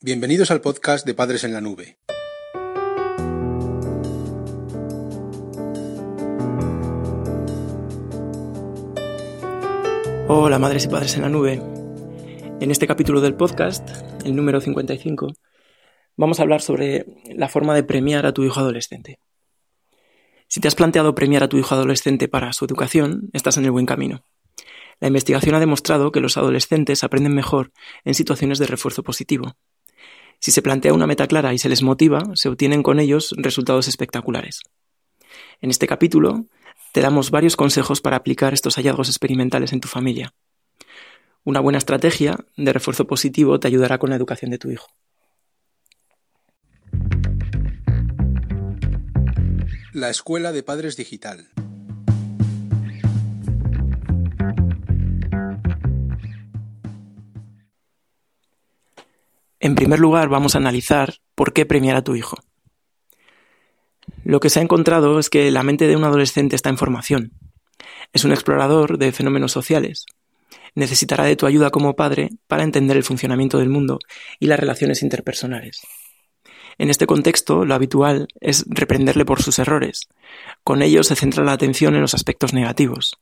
Bienvenidos al podcast de Padres en la Nube. Hola madres y padres en la nube. En este capítulo del podcast, el número 55, vamos a hablar sobre la forma de premiar a tu hijo adolescente. Si te has planteado premiar a tu hijo adolescente para su educación, estás en el buen camino. La investigación ha demostrado que los adolescentes aprenden mejor en situaciones de refuerzo positivo. Si se plantea una meta clara y se les motiva, se obtienen con ellos resultados espectaculares. En este capítulo te damos varios consejos para aplicar estos hallazgos experimentales en tu familia. Una buena estrategia de refuerzo positivo te ayudará con la educación de tu hijo. La Escuela de Padres Digital. Primer lugar, vamos a analizar por qué premiar a tu hijo. Lo que se ha encontrado es que la mente de un adolescente está en formación. Es un explorador de fenómenos sociales. Necesitará de tu ayuda como padre para entender el funcionamiento del mundo y las relaciones interpersonales. En este contexto, lo habitual es reprenderle por sus errores. Con ello se centra la atención en los aspectos negativos.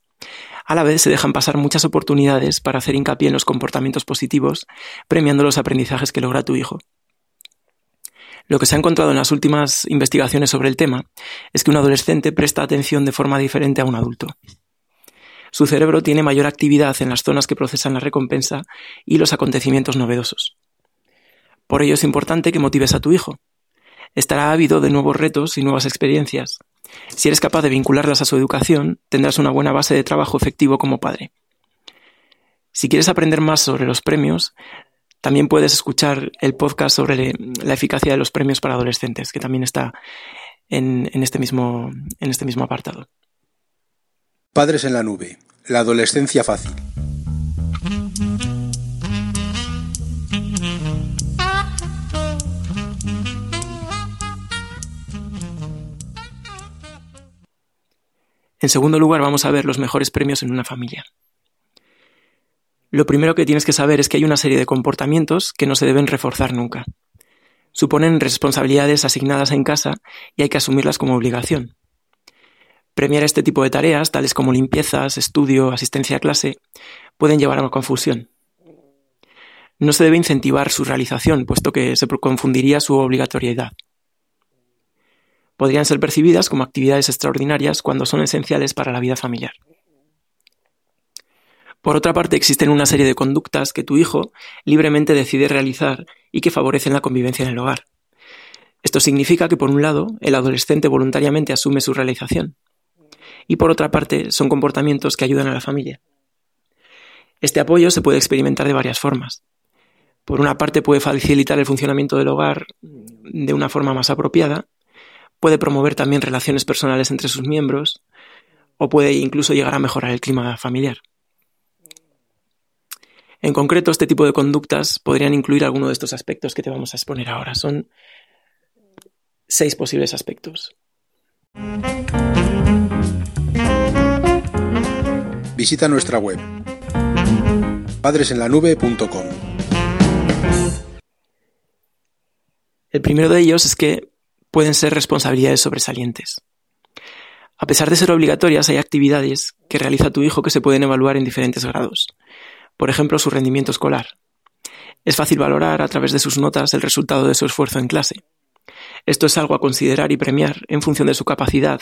A la vez se dejan pasar muchas oportunidades para hacer hincapié en los comportamientos positivos, premiando los aprendizajes que logra tu hijo. Lo que se ha encontrado en las últimas investigaciones sobre el tema es que un adolescente presta atención de forma diferente a un adulto. Su cerebro tiene mayor actividad en las zonas que procesan la recompensa y los acontecimientos novedosos. Por ello es importante que motives a tu hijo. Estará ávido de nuevos retos y nuevas experiencias. Si eres capaz de vincularlas a su educación, tendrás una buena base de trabajo efectivo como padre. Si quieres aprender más sobre los premios, también puedes escuchar el podcast sobre la eficacia de los premios para adolescentes, que también está en, este, mismo, en este mismo apartado. Padres en la nube. La adolescencia fácil. En segundo lugar, vamos a ver los mejores premios en una familia. Lo primero que tienes que saber es que hay una serie de comportamientos que no se deben reforzar nunca. Suponen responsabilidades asignadas en casa y hay que asumirlas como obligación. Premiar este tipo de tareas, tales como limpiezas, estudio, asistencia a clase, pueden llevar a una confusión. No se debe incentivar su realización, puesto que se confundiría su obligatoriedad podrían ser percibidas como actividades extraordinarias cuando son esenciales para la vida familiar. Por otra parte, existen una serie de conductas que tu hijo libremente decide realizar y que favorecen la convivencia en el hogar. Esto significa que, por un lado, el adolescente voluntariamente asume su realización, y por otra parte, son comportamientos que ayudan a la familia. Este apoyo se puede experimentar de varias formas. Por una parte, puede facilitar el funcionamiento del hogar de una forma más apropiada, puede promover también relaciones personales entre sus miembros o puede incluso llegar a mejorar el clima familiar. En concreto, este tipo de conductas podrían incluir alguno de estos aspectos que te vamos a exponer ahora. Son seis posibles aspectos. Visita nuestra web padresenlanube.com. El primero de ellos es que pueden ser responsabilidades sobresalientes. A pesar de ser obligatorias, hay actividades que realiza tu hijo que se pueden evaluar en diferentes grados. Por ejemplo, su rendimiento escolar. Es fácil valorar a través de sus notas el resultado de su esfuerzo en clase. Esto es algo a considerar y premiar en función de su capacidad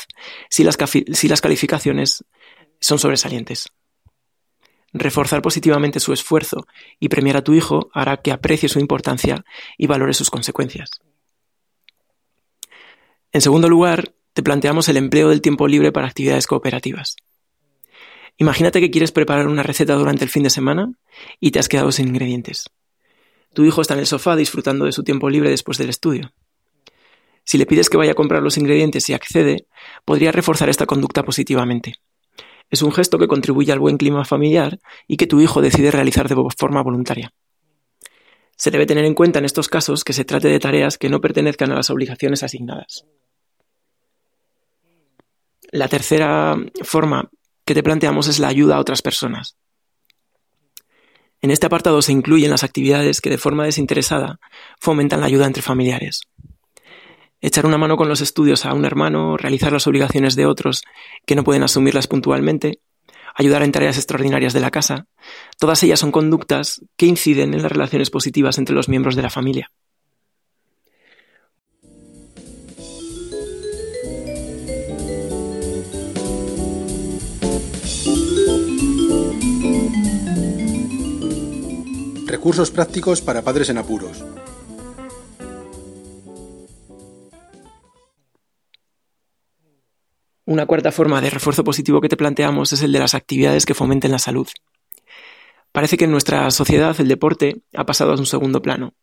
si las, calificaciones son sobresalientes. Reforzar positivamente su esfuerzo y premiar a tu hijo hará que aprecie su importancia y valore sus consecuencias. En segundo lugar, te planteamos el empleo del tiempo libre para actividades cooperativas. Imagínate que quieres preparar una receta durante el fin de semana y te has quedado sin ingredientes. Tu hijo está en el sofá disfrutando de su tiempo libre después del estudio. Si le pides que vaya a comprar los ingredientes y accede, podría reforzar esta conducta positivamente. Es un gesto que contribuye al buen clima familiar y que tu hijo decide realizar de forma voluntaria. Se debe tener en cuenta en estos casos que se trate de tareas que no pertenezcan a las obligaciones asignadas. La tercera forma que te planteamos es la ayuda a otras personas. En este apartado se incluyen las actividades que de forma desinteresada fomentan la ayuda entre familiares. Echar una mano con los estudios a un hermano, realizar las obligaciones de otros que no pueden asumirlas puntualmente, ayudar en tareas extraordinarias de la casa, todas ellas son conductas que inciden en las relaciones positivas entre los miembros de la familia. Recursos prácticos para padres en apuros. Una cuarta forma de refuerzo positivo que te planteamos es el de las actividades que fomenten la salud. Parece que en nuestra sociedad el deporte ha pasado a un segundo plano.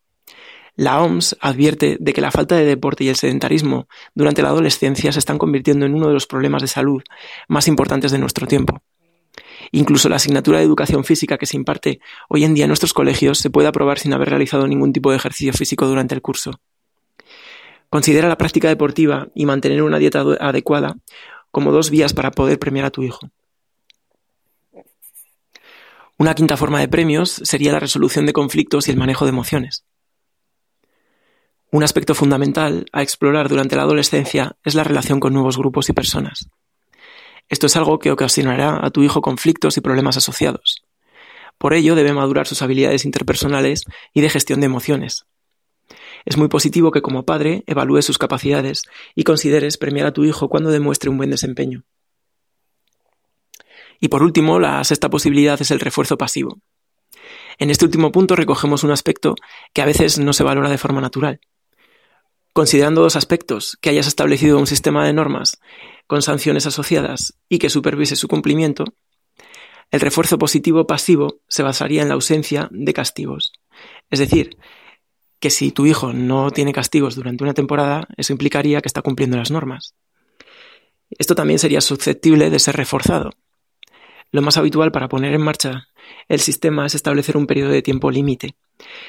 La OMS advierte de que la falta de deporte y el sedentarismo durante la adolescencia se están convirtiendo en uno de los problemas de salud más importantes de nuestro tiempo. Incluso la asignatura de educación física que se imparte hoy en día en nuestros colegios se puede aprobar sin haber realizado ningún tipo de ejercicio físico durante el curso. Considera la práctica deportiva y mantener una dieta adecuada como dos vías para poder premiar a tu hijo. Una quinta forma de premios sería la resolución de conflictos y el manejo de emociones. Un aspecto fundamental a explorar durante la adolescencia es la relación con nuevos grupos y personas. Esto es algo que ocasionará a tu hijo conflictos y problemas asociados. Por ello debe madurar sus habilidades interpersonales y de gestión de emociones. Es muy positivo que como padre evalúes sus capacidades y consideres premiar a tu hijo cuando demuestre un buen desempeño. Y por último, la sexta posibilidad es el refuerzo pasivo. En este último punto recogemos un aspecto que a veces no se valora de forma natural. Considerando dos aspectos, que hayas establecido un sistema de normas con sanciones asociadas y que supervise su cumplimiento, el refuerzo positivo pasivo se basaría en la ausencia de castigos. Es decir, que si tu hijo no tiene castigos durante una temporada, eso implicaría que está cumpliendo las normas. Esto también sería susceptible de ser reforzado. Lo más habitual para poner en marcha el sistema es establecer un periodo de tiempo límite.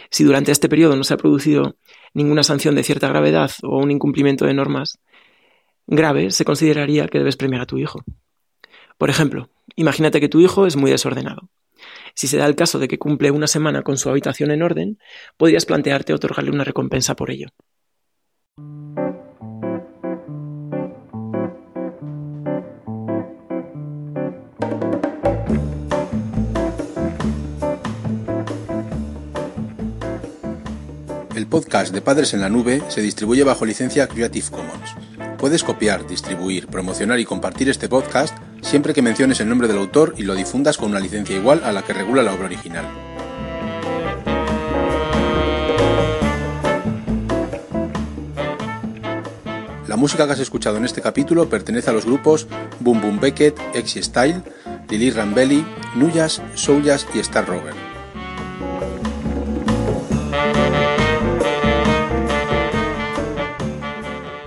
Si durante este periodo no se ha producido ninguna sanción de cierta gravedad o un incumplimiento de normas grave, se consideraría que debes premiar a tu hijo. Por ejemplo, imagínate que tu hijo es muy desordenado. Si se da el caso de que cumple una semana con su habitación en orden, podrías plantearte otorgarle una recompensa por ello. El podcast de Padres en la Nube se distribuye bajo licencia Creative Commons. Puedes copiar, distribuir, promocionar y compartir este podcast siempre que menciones el nombre del autor y lo difundas con una licencia igual a la que regula la obra original. La música que has escuchado en este capítulo pertenece a los grupos Boom Boom Beckett, Exy Style, Lily Rambelli, Nuyas, Souljas y Star Rover.